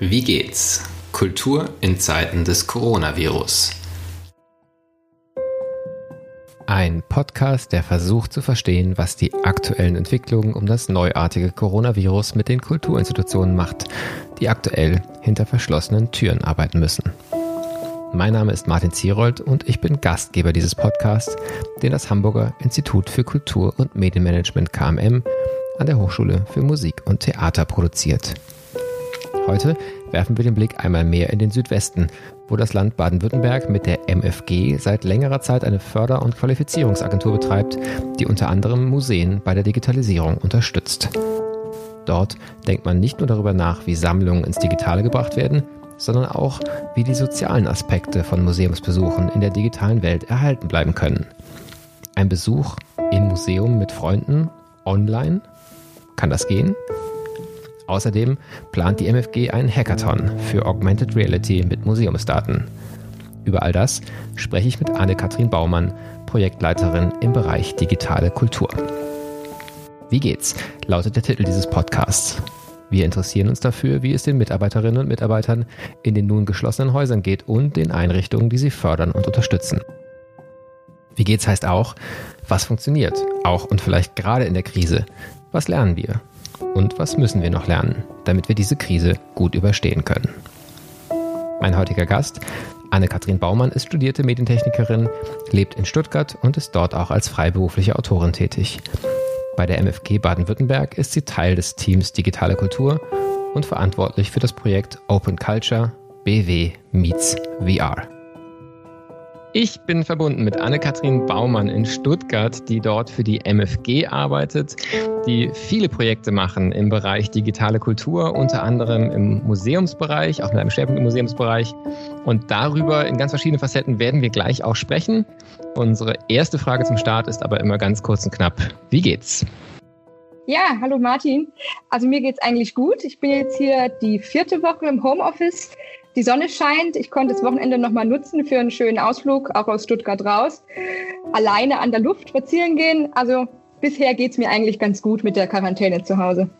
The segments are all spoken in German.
Wie geht's? Kultur in Zeiten des Coronavirus. Ein Podcast, der versucht zu verstehen, was die aktuellen Entwicklungen um das neuartige Coronavirus mit den Kulturinstitutionen macht, die aktuell hinter verschlossenen Türen arbeiten müssen. Mein Name ist Martin Zierold und ich bin Gastgeber dieses Podcasts, den das Hamburger Institut für Kultur und Medienmanagement KMM an der Hochschule für Musik und Theater produziert. Heute werfen wir den Blick einmal mehr in den Südwesten, wo das Land Baden-Württemberg mit der MFG seit längerer Zeit eine Förder- und Qualifizierungsagentur betreibt, die unter anderem Museen bei der Digitalisierung unterstützt. Dort denkt man nicht nur darüber nach, wie Sammlungen ins Digitale gebracht werden, sondern auch, wie die sozialen Aspekte von Museumsbesuchen in der digitalen Welt erhalten bleiben können. Ein Besuch im Museum mit Freunden online? Kann das gehen? Außerdem plant die MFG einen Hackathon für Augmented Reality mit Museumsdaten. Über all das spreche ich mit Anne-Kathrin Baumann, Projektleiterin im Bereich digitale Kultur. Wie geht's? lautet der Titel dieses Podcasts. Wir interessieren uns dafür, wie es den Mitarbeiterinnen und Mitarbeitern in den nun geschlossenen Häusern geht und den Einrichtungen, die sie fördern und unterstützen. Wie geht's heißt auch, was funktioniert, auch und vielleicht gerade in der Krise. Was lernen wir? Und was müssen wir noch lernen, damit wir diese Krise gut überstehen können? Mein heutiger Gast, Anne-Kathrin Baumann, ist studierte Medientechnikerin, lebt in Stuttgart und ist dort auch als freiberufliche Autorin tätig. Bei der MFG Baden-Württemberg ist sie Teil des Teams Digitale Kultur und verantwortlich für das Projekt Open Culture BW Meets VR. Ich bin verbunden mit Anne-Kathrin Baumann in Stuttgart, die dort für die MFG arbeitet, die viele Projekte machen im Bereich digitale Kultur, unter anderem im Museumsbereich, auch mit einem Schwerpunkt im Museumsbereich. Und darüber in ganz verschiedenen Facetten werden wir gleich auch sprechen. Unsere erste Frage zum Start ist aber immer ganz kurz und knapp. Wie geht's? Ja, hallo Martin. Also mir geht's eigentlich gut. Ich bin jetzt hier die vierte Woche im Homeoffice die Sonne scheint. Ich konnte das Wochenende nochmal nutzen für einen schönen Ausflug, auch aus Stuttgart raus. Alleine an der Luft spazieren gehen. Also bisher geht es mir eigentlich ganz gut mit der Quarantäne zu Hause.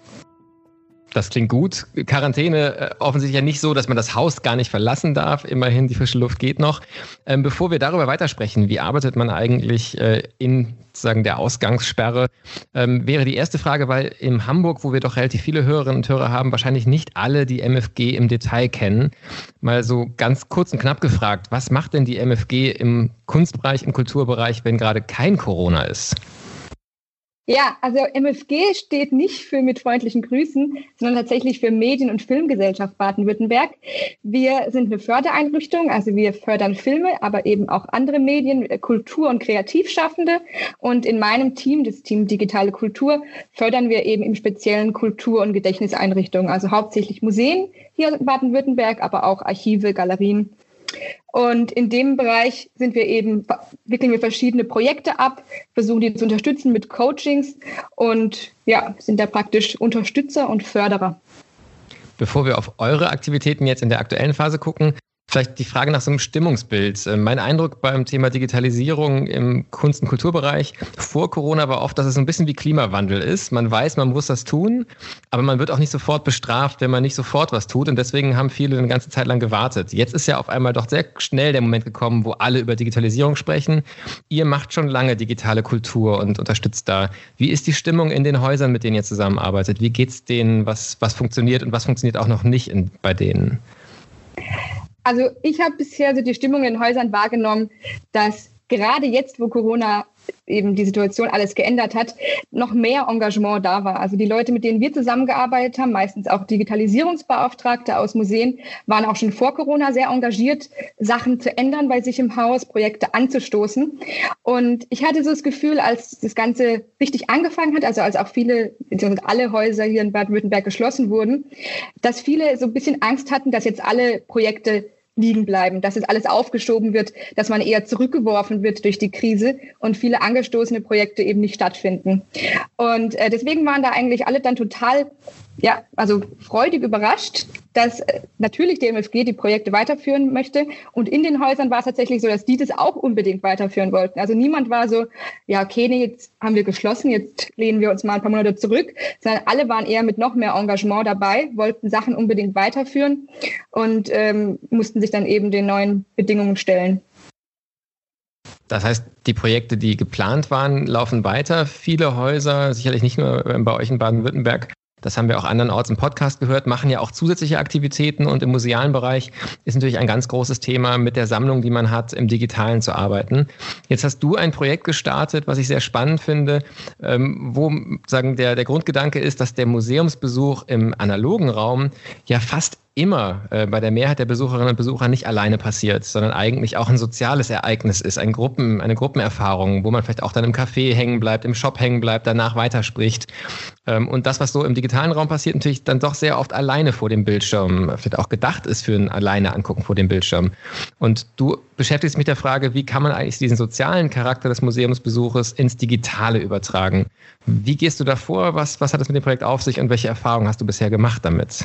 Das klingt gut. Quarantäne äh, offensichtlich ja nicht so, dass man das Haus gar nicht verlassen darf. Immerhin, die frische Luft geht noch. Ähm, bevor wir darüber weitersprechen, wie arbeitet man eigentlich äh, in sozusagen der Ausgangssperre, ähm, wäre die erste Frage, weil in Hamburg, wo wir doch relativ viele Hörerinnen und Hörer haben, wahrscheinlich nicht alle die MFG im Detail kennen. Mal so ganz kurz und knapp gefragt, was macht denn die MFG im Kunstbereich, im Kulturbereich, wenn gerade kein Corona ist? Ja, also MFG steht nicht für mit freundlichen Grüßen, sondern tatsächlich für Medien- und Filmgesellschaft Baden-Württemberg. Wir sind eine Fördereinrichtung, also wir fördern Filme, aber eben auch andere Medien, Kultur- und Kreativschaffende. Und in meinem Team, das Team Digitale Kultur, fördern wir eben im speziellen Kultur- und Gedächtniseinrichtungen, also hauptsächlich Museen hier in Baden-Württemberg, aber auch Archive, Galerien und in dem Bereich sind wir eben, wickeln wir verschiedene Projekte ab, versuchen die zu unterstützen mit Coachings und ja, sind da praktisch Unterstützer und Förderer. Bevor wir auf eure Aktivitäten jetzt in der aktuellen Phase gucken, Vielleicht die Frage nach so einem Stimmungsbild. Äh, mein Eindruck beim Thema Digitalisierung im Kunst- und Kulturbereich vor Corona war oft, dass es so ein bisschen wie Klimawandel ist. Man weiß, man muss das tun, aber man wird auch nicht sofort bestraft, wenn man nicht sofort was tut. Und deswegen haben viele eine ganze Zeit lang gewartet. Jetzt ist ja auf einmal doch sehr schnell der Moment gekommen, wo alle über Digitalisierung sprechen. Ihr macht schon lange digitale Kultur und unterstützt da. Wie ist die Stimmung in den Häusern, mit denen ihr zusammenarbeitet? Wie geht es denen? Was, was funktioniert und was funktioniert auch noch nicht in, bei denen? Also ich habe bisher so die Stimmung in Häusern wahrgenommen, dass gerade jetzt, wo Corona eben die Situation alles geändert hat, noch mehr Engagement da war. Also die Leute, mit denen wir zusammengearbeitet haben, meistens auch Digitalisierungsbeauftragte aus Museen, waren auch schon vor Corona sehr engagiert, Sachen zu ändern bei sich im Haus, Projekte anzustoßen. Und ich hatte so das Gefühl, als das Ganze richtig angefangen hat, also als auch viele, alle Häuser hier in Baden-Württemberg geschlossen wurden, dass viele so ein bisschen Angst hatten, dass jetzt alle Projekte liegen bleiben, dass jetzt alles aufgeschoben wird, dass man eher zurückgeworfen wird durch die Krise und viele angestoßene Projekte eben nicht stattfinden. Und äh, deswegen waren da eigentlich alle dann total ja, also freudig überrascht, dass äh, natürlich die MFG die Projekte weiterführen möchte. Und in den Häusern war es tatsächlich so, dass die das auch unbedingt weiterführen wollten. Also niemand war so, ja, okay, nee, jetzt haben wir geschlossen, jetzt lehnen wir uns mal ein paar Monate zurück, sondern alle waren eher mit noch mehr Engagement dabei, wollten Sachen unbedingt weiterführen und ähm, mussten sich dann eben den neuen Bedingungen stellen. Das heißt, die Projekte, die geplant waren, laufen weiter. Viele Häuser, sicherlich nicht nur bei euch in Baden-Württemberg, das haben wir auch andernorts im Podcast gehört, machen ja auch zusätzliche Aktivitäten und im musealen Bereich ist natürlich ein ganz großes Thema, mit der Sammlung, die man hat, im Digitalen zu arbeiten. Jetzt hast du ein Projekt gestartet, was ich sehr spannend finde, ähm, wo sagen der, der Grundgedanke ist, dass der Museumsbesuch im analogen Raum ja fast immer äh, bei der Mehrheit der Besucherinnen und Besucher nicht alleine passiert, sondern eigentlich auch ein soziales Ereignis ist, ein Gruppen, eine Gruppenerfahrung, wo man vielleicht auch dann im Café hängen bleibt, im Shop hängen bleibt, danach weiterspricht. Ähm, und das, was so im digitalen Raum passiert, natürlich dann doch sehr oft alleine vor dem Bildschirm, vielleicht auch gedacht ist für ein alleine angucken vor dem Bildschirm. Und du beschäftigst mich mit der Frage, wie kann man eigentlich diesen sozialen Charakter des Museumsbesuches ins Digitale übertragen? Wie gehst du da vor? Was, was hat es mit dem Projekt auf sich und welche Erfahrungen hast du bisher gemacht damit?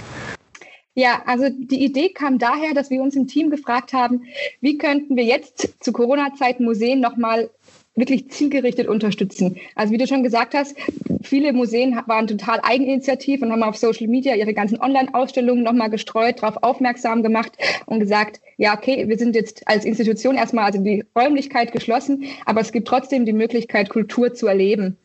Ja, also die Idee kam daher, dass wir uns im Team gefragt haben, wie könnten wir jetzt zu Corona-Zeiten Museen nochmal wirklich zielgerichtet unterstützen. Also wie du schon gesagt hast, viele Museen waren total eigeninitiativ und haben auf Social Media ihre ganzen Online-Ausstellungen nochmal gestreut, darauf aufmerksam gemacht und gesagt, ja, okay, wir sind jetzt als Institution erstmal also die Räumlichkeit geschlossen, aber es gibt trotzdem die Möglichkeit, Kultur zu erleben.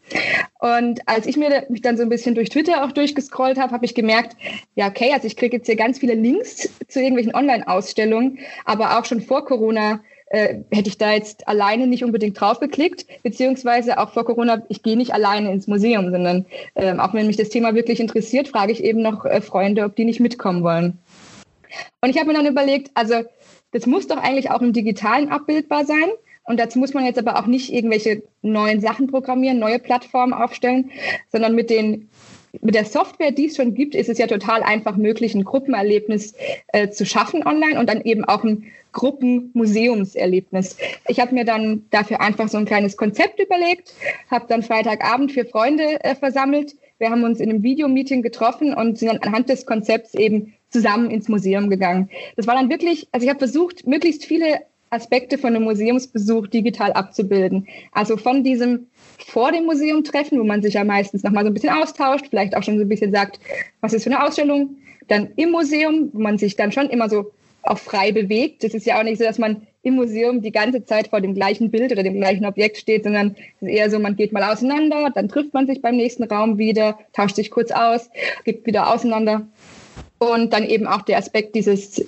Und als ich mir mich dann so ein bisschen durch Twitter auch durchgescrollt habe, habe ich gemerkt, ja, okay, also ich kriege jetzt hier ganz viele Links zu irgendwelchen Online-Ausstellungen, aber auch schon vor Corona äh, hätte ich da jetzt alleine nicht unbedingt drauf geklickt, beziehungsweise auch vor Corona, ich gehe nicht alleine ins Museum, sondern äh, auch wenn mich das Thema wirklich interessiert, frage ich eben noch äh, Freunde, ob die nicht mitkommen wollen. Und ich habe mir dann überlegt, also das muss doch eigentlich auch im digitalen abbildbar sein. Und dazu muss man jetzt aber auch nicht irgendwelche neuen Sachen programmieren, neue Plattformen aufstellen, sondern mit den mit der Software, die es schon gibt, ist es ja total einfach möglich, ein Gruppenerlebnis äh, zu schaffen online und dann eben auch ein Gruppenmuseumserlebnis. Ich habe mir dann dafür einfach so ein kleines Konzept überlegt, habe dann Freitagabend vier Freunde äh, versammelt. Wir haben uns in einem Videomeeting getroffen und sind dann anhand des Konzepts eben zusammen ins Museum gegangen. Das war dann wirklich, also ich habe versucht, möglichst viele Aspekte von einem Museumsbesuch digital abzubilden. Also von diesem vor dem Museum treffen, wo man sich ja meistens nochmal so ein bisschen austauscht, vielleicht auch schon so ein bisschen sagt, was ist für eine Ausstellung. Dann im Museum, wo man sich dann schon immer so auch frei bewegt. Das ist ja auch nicht so, dass man im Museum die ganze Zeit vor dem gleichen Bild oder dem gleichen Objekt steht, sondern es ist eher so, man geht mal auseinander, dann trifft man sich beim nächsten Raum wieder, tauscht sich kurz aus, geht wieder auseinander. Und dann eben auch der Aspekt dieses,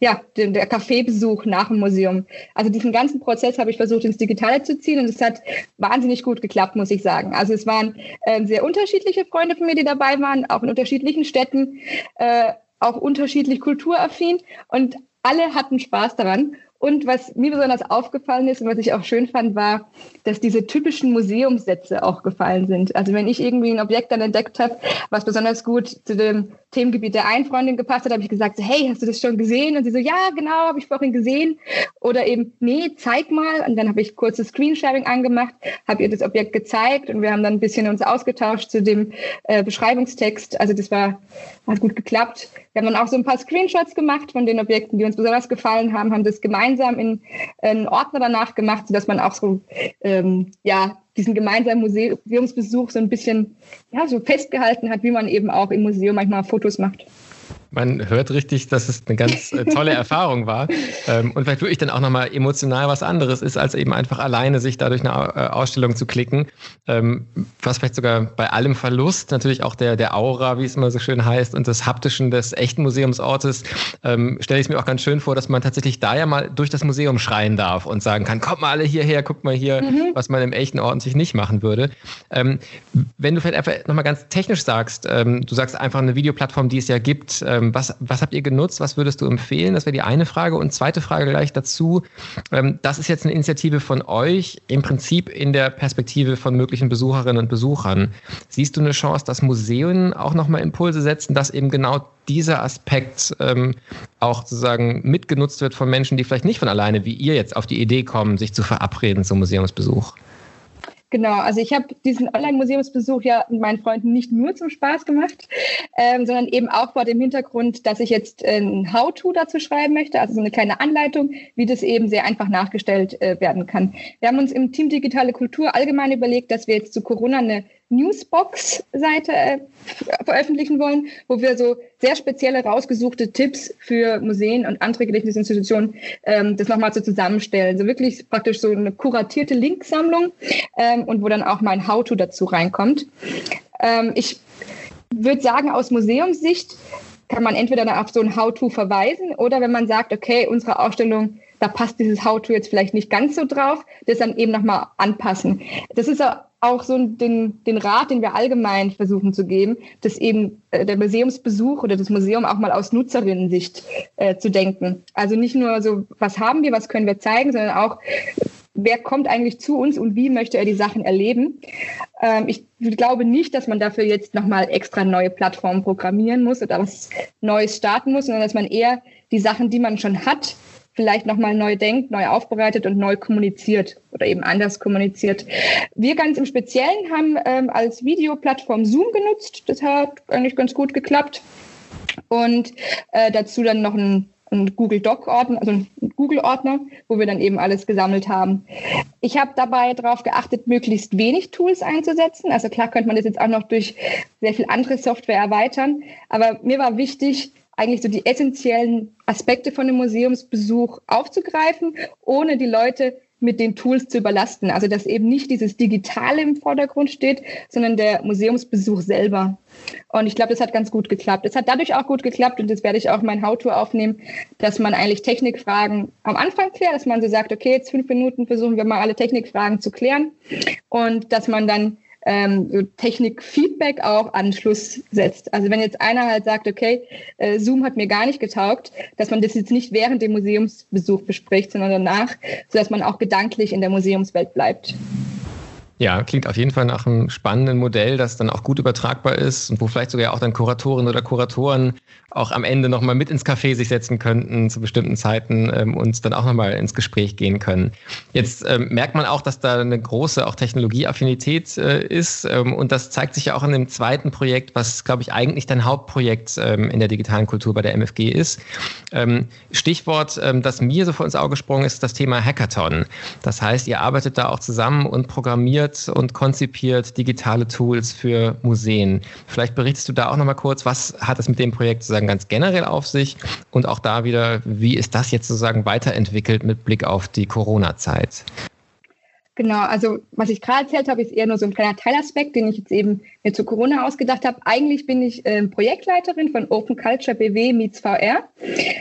ja, der Kaffeebesuch nach dem Museum. Also diesen ganzen Prozess habe ich versucht ins Digitale zu ziehen und es hat wahnsinnig gut geklappt, muss ich sagen. Also es waren äh, sehr unterschiedliche Freunde von mir, die dabei waren, auch in unterschiedlichen Städten, äh, auch unterschiedlich kulturaffin und alle hatten Spaß daran. Und was mir besonders aufgefallen ist und was ich auch schön fand, war, dass diese typischen Museumssätze auch gefallen sind. Also wenn ich irgendwie ein Objekt dann entdeckt habe, was besonders gut zu dem Themengebiet der einen Freundin gepasst hat, habe ich gesagt, hey, hast du das schon gesehen? Und sie so, ja, genau, habe ich vorhin gesehen. Oder eben, nee, zeig mal. Und dann habe ich kurzes Screensharing angemacht, habe ihr das Objekt gezeigt und wir haben dann ein bisschen uns ausgetauscht zu dem äh, Beschreibungstext. Also das war, hat gut geklappt. Wir haben dann auch so ein paar Screenshots gemacht von den Objekten, die uns besonders gefallen haben, haben das gemeinsam in einen Ordner danach gemacht, sodass man auch so ähm, ja, diesen gemeinsamen Museumsbesuch so ein bisschen ja, so festgehalten hat, wie man eben auch im Museum manchmal Fotos macht. Man hört richtig, dass es eine ganz äh, tolle Erfahrung war. Ähm, und vielleicht wirklich dann auch nochmal emotional was anderes ist, als eben einfach alleine sich dadurch eine äh, Ausstellung zu klicken. Ähm, was vielleicht sogar bei allem Verlust natürlich auch der, der Aura, wie es immer so schön heißt, und des Haptischen des echten Museumsortes, ähm, stelle ich es mir auch ganz schön vor, dass man tatsächlich da ja mal durch das Museum schreien darf und sagen kann, kommt mal alle hierher, guckt mal hier, mhm. was man im echten Ort sich nicht machen würde. wenn du vielleicht einfach nochmal ganz technisch sagst, du sagst einfach eine Videoplattform, die es ja gibt, ähm, was, was habt ihr genutzt? Was würdest du empfehlen? Das wäre die eine Frage. Und zweite Frage gleich dazu. Ähm, das ist jetzt eine Initiative von euch, im Prinzip in der Perspektive von möglichen Besucherinnen und Besuchern. Siehst du eine Chance, dass Museen auch nochmal Impulse setzen, dass eben genau dieser Aspekt ähm, auch sozusagen mitgenutzt wird von Menschen, die vielleicht nicht von alleine wie ihr jetzt auf die Idee kommen, sich zu verabreden zum Museumsbesuch? Genau, also ich habe diesen Online-Museumsbesuch ja mit meinen Freunden nicht nur zum Spaß gemacht, ähm, sondern eben auch vor dem Hintergrund, dass ich jetzt ein How-To dazu schreiben möchte, also so eine kleine Anleitung, wie das eben sehr einfach nachgestellt äh, werden kann. Wir haben uns im Team Digitale Kultur allgemein überlegt, dass wir jetzt zu Corona eine Newsbox-Seite äh, veröffentlichen wollen, wo wir so sehr spezielle rausgesuchte Tipps für Museen und andere Gedächtnisinstitutionen ähm, das nochmal so zusammenstellen. So wirklich praktisch so eine kuratierte Linksammlung ähm, und wo dann auch mein How-To dazu reinkommt. Ähm, ich würde sagen, aus Museumssicht kann man entweder auf so ein How-To verweisen oder wenn man sagt, okay, unsere Ausstellung da passt dieses How-To jetzt vielleicht nicht ganz so drauf, das dann eben nochmal anpassen. Das ist auch so den, den Rat, den wir allgemein versuchen zu geben, dass eben äh, der Museumsbesuch oder das Museum auch mal aus Nutzerinnensicht äh, zu denken. Also nicht nur so, was haben wir, was können wir zeigen, sondern auch, wer kommt eigentlich zu uns und wie möchte er die Sachen erleben. Ähm, ich glaube nicht, dass man dafür jetzt nochmal extra neue Plattformen programmieren muss oder was Neues starten muss, sondern dass man eher die Sachen, die man schon hat, vielleicht nochmal neu denkt, neu aufbereitet und neu kommuniziert oder eben anders kommuniziert. Wir ganz im Speziellen haben ähm, als Videoplattform Zoom genutzt. Das hat eigentlich ganz gut geklappt. Und äh, dazu dann noch ein, ein Google Doc-Ordner, also ein Google-Ordner, wo wir dann eben alles gesammelt haben. Ich habe dabei darauf geachtet, möglichst wenig Tools einzusetzen. Also klar könnte man das jetzt auch noch durch sehr viel andere Software erweitern. Aber mir war wichtig, eigentlich so die essentiellen Aspekte von einem Museumsbesuch aufzugreifen, ohne die Leute mit den Tools zu überlasten. Also dass eben nicht dieses Digitale im Vordergrund steht, sondern der Museumsbesuch selber. Und ich glaube, das hat ganz gut geklappt. Es hat dadurch auch gut geklappt und das werde ich auch mein How-To aufnehmen, dass man eigentlich Technikfragen am Anfang klärt, dass man so sagt, okay, jetzt fünf Minuten versuchen wir mal alle Technikfragen zu klären und dass man dann ähm, so Technik-Feedback auch an Schluss setzt. Also wenn jetzt einer halt sagt, okay, äh, Zoom hat mir gar nicht getaugt, dass man das jetzt nicht während dem Museumsbesuch bespricht, sondern danach, sodass man auch gedanklich in der Museumswelt bleibt. Ja, klingt auf jeden Fall nach einem spannenden Modell, das dann auch gut übertragbar ist und wo vielleicht sogar auch dann Kuratorinnen oder Kuratoren auch am Ende nochmal mit ins Café sich setzen könnten zu bestimmten Zeiten ähm, und dann auch nochmal ins Gespräch gehen können. Jetzt ähm, merkt man auch, dass da eine große auch Technologieaffinität äh, ist ähm, und das zeigt sich ja auch in dem zweiten Projekt, was, glaube ich, eigentlich dein Hauptprojekt ähm, in der digitalen Kultur bei der MFG ist. Ähm, Stichwort, ähm, das mir so vor ins Auge gesprungen ist, das Thema Hackathon. Das heißt, ihr arbeitet da auch zusammen und programmiert und konzipiert digitale Tools für Museen. Vielleicht berichtest du da auch nochmal kurz, was hat es mit dem Projekt zusammen sozusagen ganz generell auf sich und auch da wieder, wie ist das jetzt sozusagen weiterentwickelt mit Blick auf die Corona-Zeit? Genau, also was ich gerade erzählt habe, ist eher nur so ein kleiner Teilaspekt, den ich jetzt eben mir zu Corona ausgedacht habe. Eigentlich bin ich äh, Projektleiterin von Open Culture BW Meets VR.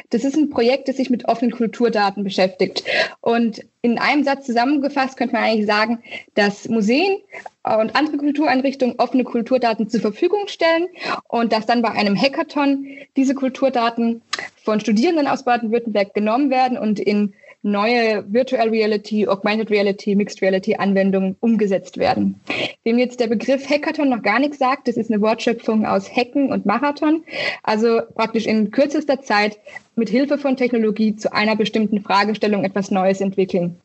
Das ist ein Projekt, das sich mit offenen Kulturdaten beschäftigt. Und in einem Satz zusammengefasst könnte man eigentlich sagen, dass Museen und andere Kultureinrichtungen offene Kulturdaten zur Verfügung stellen und dass dann bei einem Hackathon diese Kulturdaten von Studierenden aus Baden-Württemberg genommen werden und in neue Virtual Reality, Augmented Reality, Mixed Reality Anwendungen umgesetzt werden. Wem jetzt der Begriff Hackathon noch gar nichts sagt, das ist eine Wortschöpfung aus Hacken und Marathon. Also praktisch in kürzester Zeit mit Hilfe von Technologie zu einer bestimmten Fragestellung etwas Neues entwickeln.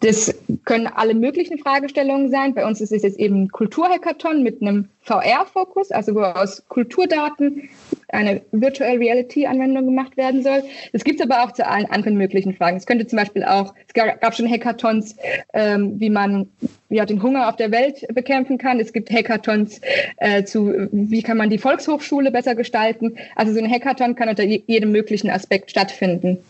Das können alle möglichen Fragestellungen sein. Bei uns ist es jetzt eben Kulturhackathon mit einem VR-Fokus, also wo aus Kulturdaten eine Virtual Reality-Anwendung gemacht werden soll. Das gibt es aber auch zu allen anderen möglichen Fragen. Es könnte zum Beispiel auch, es gab schon Hackathons, ähm, wie man ja, den Hunger auf der Welt bekämpfen kann. Es gibt Hackathons äh, zu, wie kann man die Volkshochschule besser gestalten. Also so ein Hackathon kann unter jedem möglichen Aspekt stattfinden.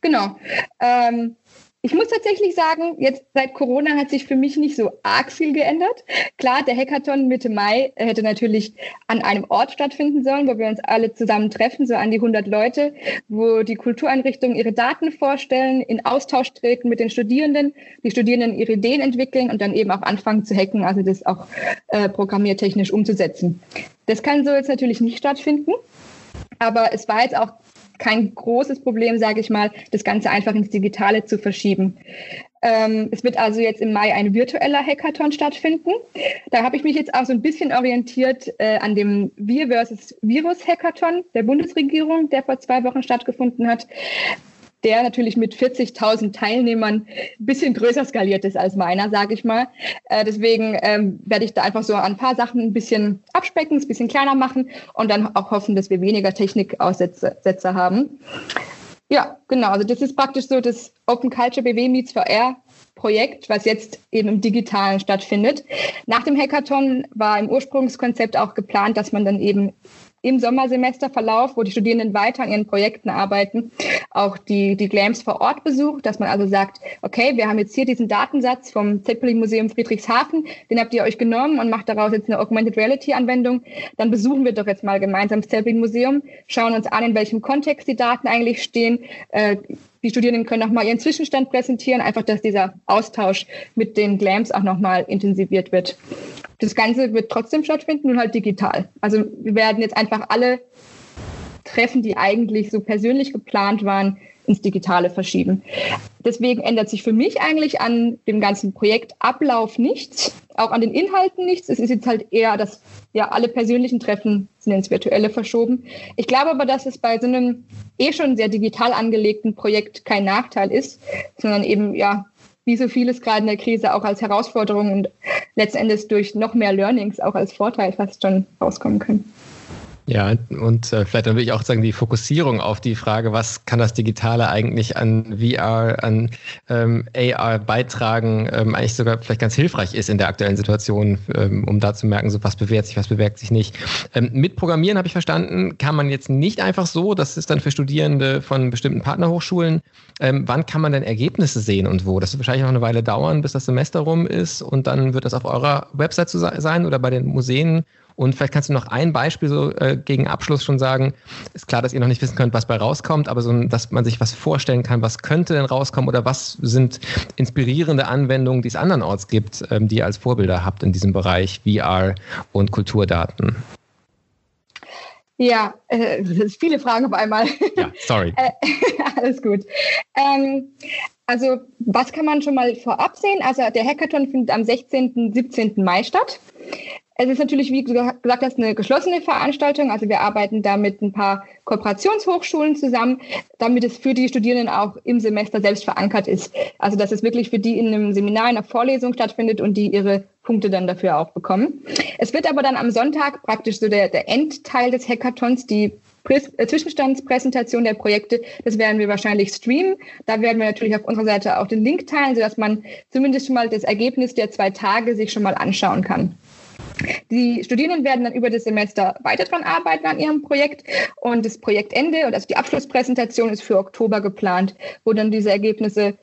Genau. Ähm, ich muss tatsächlich sagen, jetzt seit Corona hat sich für mich nicht so arg viel geändert. Klar, der Hackathon Mitte Mai hätte natürlich an einem Ort stattfinden sollen, wo wir uns alle zusammen treffen, so an die 100 Leute, wo die Kultureinrichtungen ihre Daten vorstellen, in Austausch treten mit den Studierenden, die Studierenden ihre Ideen entwickeln und dann eben auch anfangen zu hacken, also das auch äh, programmiertechnisch umzusetzen. Das kann so jetzt natürlich nicht stattfinden. Aber es war jetzt auch kein großes Problem, sage ich mal, das Ganze einfach ins Digitale zu verschieben. Ähm, es wird also jetzt im Mai ein virtueller Hackathon stattfinden. Da habe ich mich jetzt auch so ein bisschen orientiert äh, an dem Wir versus Virus Hackathon der Bundesregierung, der vor zwei Wochen stattgefunden hat. Der natürlich mit 40.000 Teilnehmern ein bisschen größer skaliert ist als meiner, sage ich mal. Äh, deswegen ähm, werde ich da einfach so ein paar Sachen ein bisschen abspecken, ein bisschen kleiner machen und dann auch hoffen, dass wir weniger Technikaussätze haben. Ja, genau. Also das ist praktisch so das Open Culture BW Meets VR Projekt, was jetzt eben im Digitalen stattfindet. Nach dem Hackathon war im Ursprungskonzept auch geplant, dass man dann eben im Sommersemesterverlauf, wo die Studierenden weiter an ihren Projekten arbeiten, auch die, die GLAMS vor Ort besucht, dass man also sagt, okay, wir haben jetzt hier diesen Datensatz vom Zeppelin Museum Friedrichshafen, den habt ihr euch genommen und macht daraus jetzt eine Augmented Reality Anwendung, dann besuchen wir doch jetzt mal gemeinsam das Zeppelin Museum, schauen uns an, in welchem Kontext die Daten eigentlich stehen, äh, die Studierenden können nochmal ihren Zwischenstand präsentieren, einfach, dass dieser Austausch mit den GLAMs auch nochmal intensiviert wird. Das Ganze wird trotzdem stattfinden, nur halt digital. Also wir werden jetzt einfach alle Treffen, die eigentlich so persönlich geplant waren, ins Digitale verschieben. Deswegen ändert sich für mich eigentlich an dem ganzen Projektablauf nichts, auch an den Inhalten nichts. Es ist jetzt halt eher, dass ja alle persönlichen Treffen sind ins Virtuelle verschoben. Ich glaube aber, dass es bei so einem eh schon sehr digital angelegten Projekt kein Nachteil ist, sondern eben ja wie so vieles gerade in der Krise auch als Herausforderung und letztendlich durch noch mehr Learnings auch als Vorteil fast schon rauskommen können. Ja, und äh, vielleicht dann will ich auch sagen, die Fokussierung auf die Frage, was kann das Digitale eigentlich an VR, an ähm, AR beitragen, ähm, eigentlich sogar vielleicht ganz hilfreich ist in der aktuellen Situation, ähm, um da zu merken, so was bewährt sich, was bewährt sich nicht. Ähm, mit Programmieren habe ich verstanden, kann man jetzt nicht einfach so, das ist dann für Studierende von bestimmten Partnerhochschulen. Ähm, wann kann man denn Ergebnisse sehen und wo? Das wird wahrscheinlich noch eine Weile dauern, bis das Semester rum ist und dann wird das auf eurer Website zu sein oder bei den Museen und vielleicht kannst du noch ein Beispiel so äh, gegen Abschluss schon sagen. Ist klar, dass ihr noch nicht wissen könnt, was bei rauskommt, aber so, dass man sich was vorstellen kann, was könnte denn rauskommen oder was sind inspirierende Anwendungen, die es andernorts gibt, ähm, die ihr als Vorbilder habt in diesem Bereich VR und Kulturdaten. Ja, äh, das sind viele Fragen auf einmal. Ja, sorry. äh, alles gut. Ähm, also, was kann man schon mal vorab sehen? Also, der Hackathon findet am 16. 17. Mai statt. Es ist natürlich, wie gesagt hast, eine geschlossene Veranstaltung. Also wir arbeiten da mit ein paar Kooperationshochschulen zusammen, damit es für die Studierenden auch im Semester selbst verankert ist. Also dass es wirklich für die in einem Seminar, in einer Vorlesung stattfindet und die ihre Punkte dann dafür auch bekommen. Es wird aber dann am Sonntag praktisch so der, der Endteil des Hackathons, die äh, Zwischenstandspräsentation der Projekte, das werden wir wahrscheinlich streamen. Da werden wir natürlich auf unserer Seite auch den Link teilen, sodass man zumindest schon mal das Ergebnis der zwei Tage sich schon mal anschauen kann. Die Studierenden werden dann über das Semester weiter dran arbeiten an ihrem Projekt und das Projektende und also die Abschlusspräsentation ist für Oktober geplant, wo dann diese Ergebnisse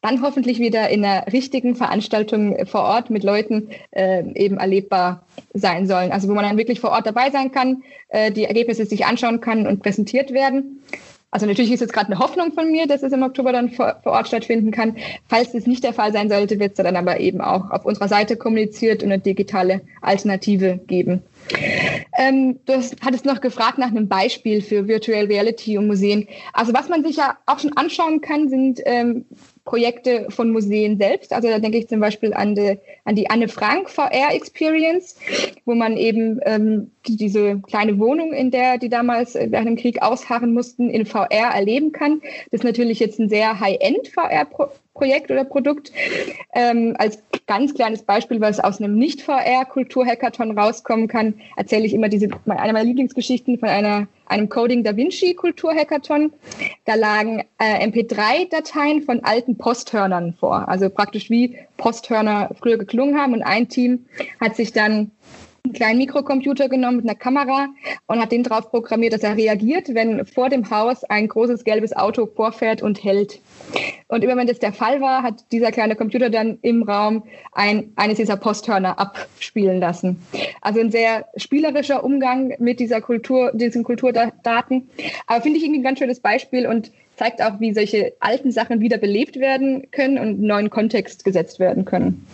dann hoffentlich wieder in einer richtigen Veranstaltung vor Ort mit Leuten äh, eben erlebbar sein sollen. Also wo man dann wirklich vor Ort dabei sein kann, äh, die Ergebnisse sich anschauen kann und präsentiert werden. Also natürlich ist jetzt gerade eine Hoffnung von mir, dass es im Oktober dann vor, vor Ort stattfinden kann. Falls es nicht der Fall sein sollte, wird es dann aber eben auch auf unserer Seite kommuniziert und eine digitale Alternative geben. Ähm, du hattest noch gefragt nach einem Beispiel für Virtual Reality und Museen. Also was man sich ja auch schon anschauen kann, sind ähm, Projekte von Museen selbst. Also da denke ich zum Beispiel an die, an die Anne Frank VR Experience, wo man eben ähm, diese kleine Wohnung, in der die damals während dem Krieg ausharren mussten, in VR erleben kann. Das ist natürlich jetzt ein sehr High-End VR-Projekt oder Produkt. Ähm, als ganz kleines Beispiel, was aus einem Nicht-VR-Kultur-Hackathon rauskommen kann, erzähle ich immer diese, eine meiner Lieblingsgeschichten von einer einem Coding Da Vinci Kultur-Hackathon. Da lagen äh, MP3-Dateien von alten Posthörnern vor, also praktisch wie Posthörner früher geklungen haben. Und ein Team hat sich dann einen kleinen Mikrocomputer genommen mit einer Kamera und hat den drauf programmiert, dass er reagiert, wenn vor dem Haus ein großes gelbes Auto vorfährt und hält. Und immer wenn das der Fall war, hat dieser kleine Computer dann im Raum ein, eines dieser Posthörner abspielen lassen. Also ein sehr spielerischer Umgang mit dieser Kultur, diesen Kulturdaten. Aber finde ich irgendwie ein ganz schönes Beispiel und zeigt auch, wie solche alten Sachen wieder belebt werden können und einen neuen Kontext gesetzt werden können.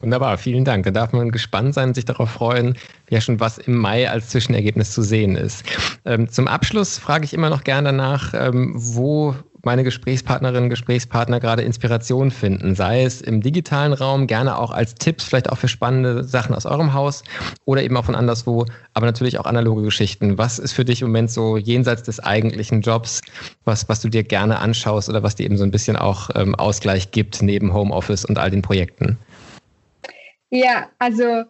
Wunderbar, vielen Dank. Da darf man gespannt sein und sich darauf freuen, ja schon was im Mai als Zwischenergebnis zu sehen ist. Ähm, zum Abschluss frage ich immer noch gerne danach, ähm, wo meine Gesprächspartnerinnen, Gesprächspartner gerade Inspiration finden, sei es im digitalen Raum, gerne auch als Tipps, vielleicht auch für spannende Sachen aus eurem Haus oder eben auch von anderswo, aber natürlich auch analoge Geschichten. Was ist für dich im Moment so jenseits des eigentlichen Jobs, was, was du dir gerne anschaust oder was dir eben so ein bisschen auch ähm, Ausgleich gibt neben Homeoffice und all den Projekten? Ja, also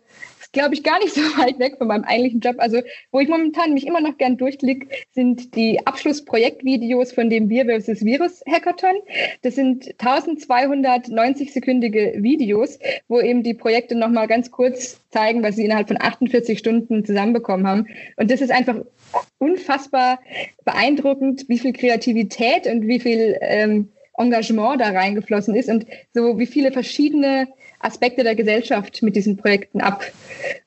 glaube ich, gar nicht so weit weg von meinem eigentlichen Job. Also, wo ich momentan mich immer noch gern durchklicke, sind die Abschlussprojektvideos von dem Wir vs. Virus Hackathon. Das sind 1290-sekündige Videos, wo eben die Projekte nochmal ganz kurz zeigen, was sie innerhalb von 48 Stunden zusammenbekommen haben. Und das ist einfach unfassbar beeindruckend, wie viel Kreativität und wie viel ähm, Engagement da reingeflossen ist und so wie viele verschiedene Aspekte der Gesellschaft mit diesen Projekten ab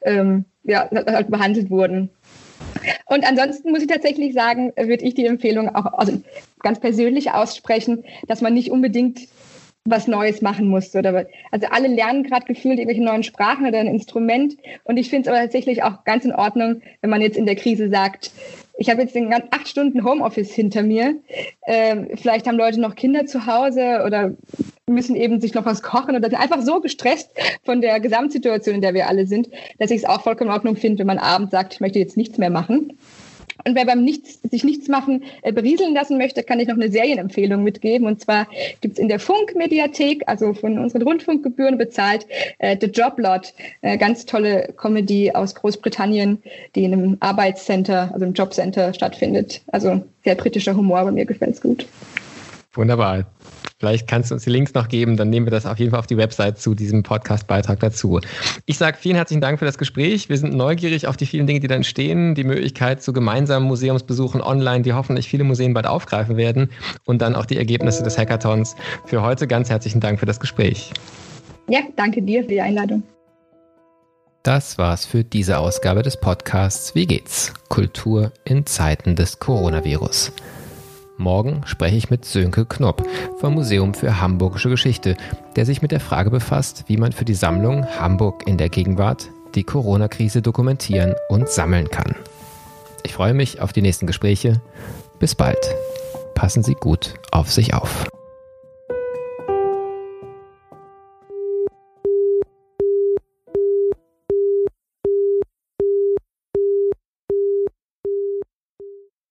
ähm, ja, halt behandelt wurden. Und ansonsten muss ich tatsächlich sagen, würde ich die Empfehlung auch also ganz persönlich aussprechen, dass man nicht unbedingt was Neues machen muss. Oder, also alle lernen gerade gefühlt irgendwelche neuen Sprachen oder ein Instrument. Und ich finde es aber tatsächlich auch ganz in Ordnung, wenn man jetzt in der Krise sagt, ich habe jetzt den ganzen acht Stunden Homeoffice hinter mir. Ähm, vielleicht haben Leute noch Kinder zu Hause oder müssen eben sich noch was kochen oder sind einfach so gestresst von der Gesamtsituation, in der wir alle sind, dass ich es auch vollkommen in Ordnung finde, wenn man abends sagt, ich möchte jetzt nichts mehr machen. Und wer beim Nichts, sich nichts machen äh, berieseln lassen möchte, kann ich noch eine Serienempfehlung mitgeben. Und zwar gibt es in der Funk-Mediathek, also von unseren Rundfunkgebühren bezahlt, äh, The Job Lot, äh, ganz tolle Comedy aus Großbritannien, die in einem Arbeitscenter, also im Jobcenter stattfindet. Also sehr britischer Humor, aber mir gefällt es gut. Wunderbar. Vielleicht kannst du uns die Links noch geben, dann nehmen wir das auf jeden Fall auf die Website zu diesem Podcast-Beitrag dazu. Ich sage vielen herzlichen Dank für das Gespräch. Wir sind neugierig auf die vielen Dinge, die da entstehen, die Möglichkeit zu gemeinsamen Museumsbesuchen online, die hoffentlich viele Museen bald aufgreifen werden und dann auch die Ergebnisse des Hackathons. Für heute ganz herzlichen Dank für das Gespräch. Ja, danke dir für die Einladung. Das war's für diese Ausgabe des Podcasts Wie geht's? Kultur in Zeiten des Coronavirus. Morgen spreche ich mit Sönke Knopp vom Museum für Hamburgische Geschichte, der sich mit der Frage befasst, wie man für die Sammlung Hamburg in der Gegenwart die Corona-Krise dokumentieren und sammeln kann. Ich freue mich auf die nächsten Gespräche. Bis bald. Passen Sie gut auf sich auf.